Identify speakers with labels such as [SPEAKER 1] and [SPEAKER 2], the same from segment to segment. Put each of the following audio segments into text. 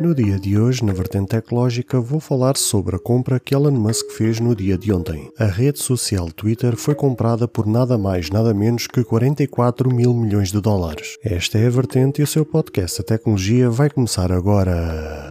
[SPEAKER 1] No dia de hoje, na vertente tecnológica, vou falar sobre a compra que Elon Musk fez no dia de ontem. A rede social Twitter foi comprada por nada mais, nada menos que 44 mil milhões de dólares. Esta é a vertente e o seu podcast A Tecnologia vai começar agora.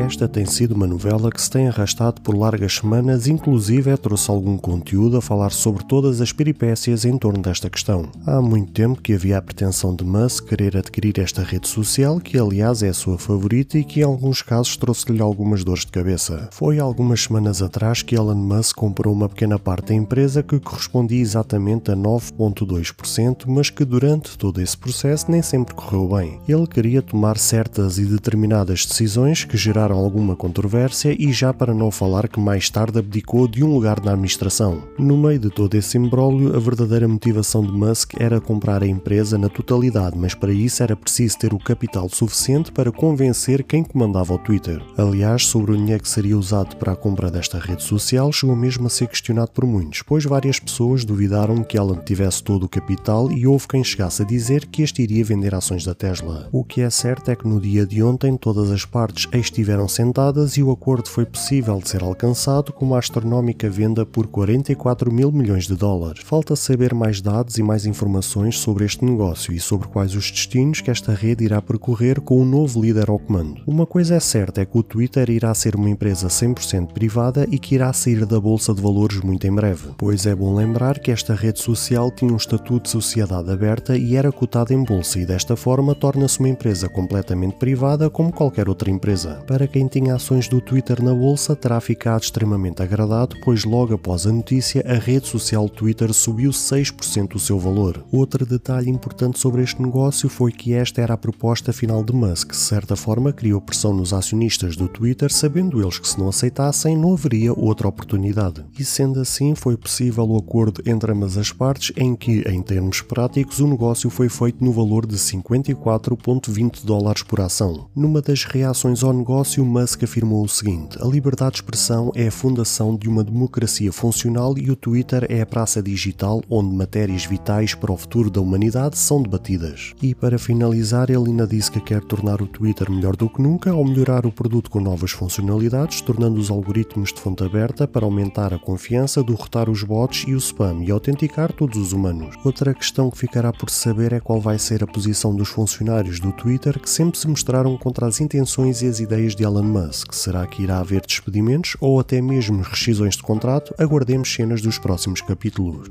[SPEAKER 1] Esta tem sido uma novela que se tem arrastado por largas semanas, inclusive trouxe algum conteúdo a falar sobre todas as peripécias em torno desta questão. Há muito tempo que havia a pretensão de Musk querer adquirir esta rede social, que aliás é a sua favorita e que em alguns casos trouxe-lhe algumas dores de cabeça. Foi algumas semanas atrás que Elon Musk comprou uma pequena parte da empresa que correspondia exatamente a 9,2%, mas que durante todo esse processo nem sempre correu bem. Ele queria tomar certas e determinadas decisões que geraram alguma controvérsia e já para não falar que mais tarde abdicou de um lugar na administração. No meio de todo esse imbróglio, a verdadeira motivação de Musk era comprar a empresa na totalidade, mas para isso era preciso ter o capital suficiente para convencer quem comandava o Twitter. Aliás, sobre o dinheiro que seria usado para a compra desta rede social chegou mesmo a ser questionado por muitos, pois várias pessoas duvidaram que ela tivesse todo o capital e houve quem chegasse a dizer que este iria vender ações da Tesla. O que é certo é que no dia de ontem todas as partes estiveram estiveram sentadas e o acordo foi possível de ser alcançado com uma astronómica venda por 44 mil milhões de dólares. Falta saber mais dados e mais informações sobre este negócio e sobre quais os destinos que esta rede irá percorrer com o novo líder ao comando. Uma coisa é certa é que o Twitter irá ser uma empresa 100% privada e que irá sair da bolsa de valores muito em breve, pois é bom lembrar que esta rede social tinha um estatuto de sociedade aberta e era cotada em bolsa e desta forma torna-se uma empresa completamente privada como qualquer outra empresa. Para quem tinha ações do Twitter na bolsa terá ficado extremamente agradado, pois logo após a notícia a rede social Twitter subiu 6% o seu valor. Outro detalhe importante sobre este negócio foi que esta era a proposta final de Musk, de certa forma criou pressão nos acionistas do Twitter, sabendo eles que se não aceitassem não haveria outra oportunidade. E sendo assim, foi possível o acordo entre ambas as partes em que, em termos práticos, o negócio foi feito no valor de 54,20 dólares por ação. Numa das reações ao negócio, início, Musk afirmou o seguinte: a liberdade de expressão é a fundação de uma democracia funcional e o Twitter é a praça digital onde matérias vitais para o futuro da humanidade são debatidas. E para finalizar, ele ainda disse que quer tornar o Twitter melhor do que nunca ao melhorar o produto com novas funcionalidades, tornando os algoritmos de fonte aberta para aumentar a confiança, derrotar os bots e o spam e autenticar todos os humanos. Outra questão que ficará por saber é qual vai ser a posição dos funcionários do Twitter que sempre se mostraram contra as intenções e as ideias de Elon Musk. Será que irá haver despedimentos ou até mesmo rescisões de contrato? Aguardemos cenas dos próximos capítulos.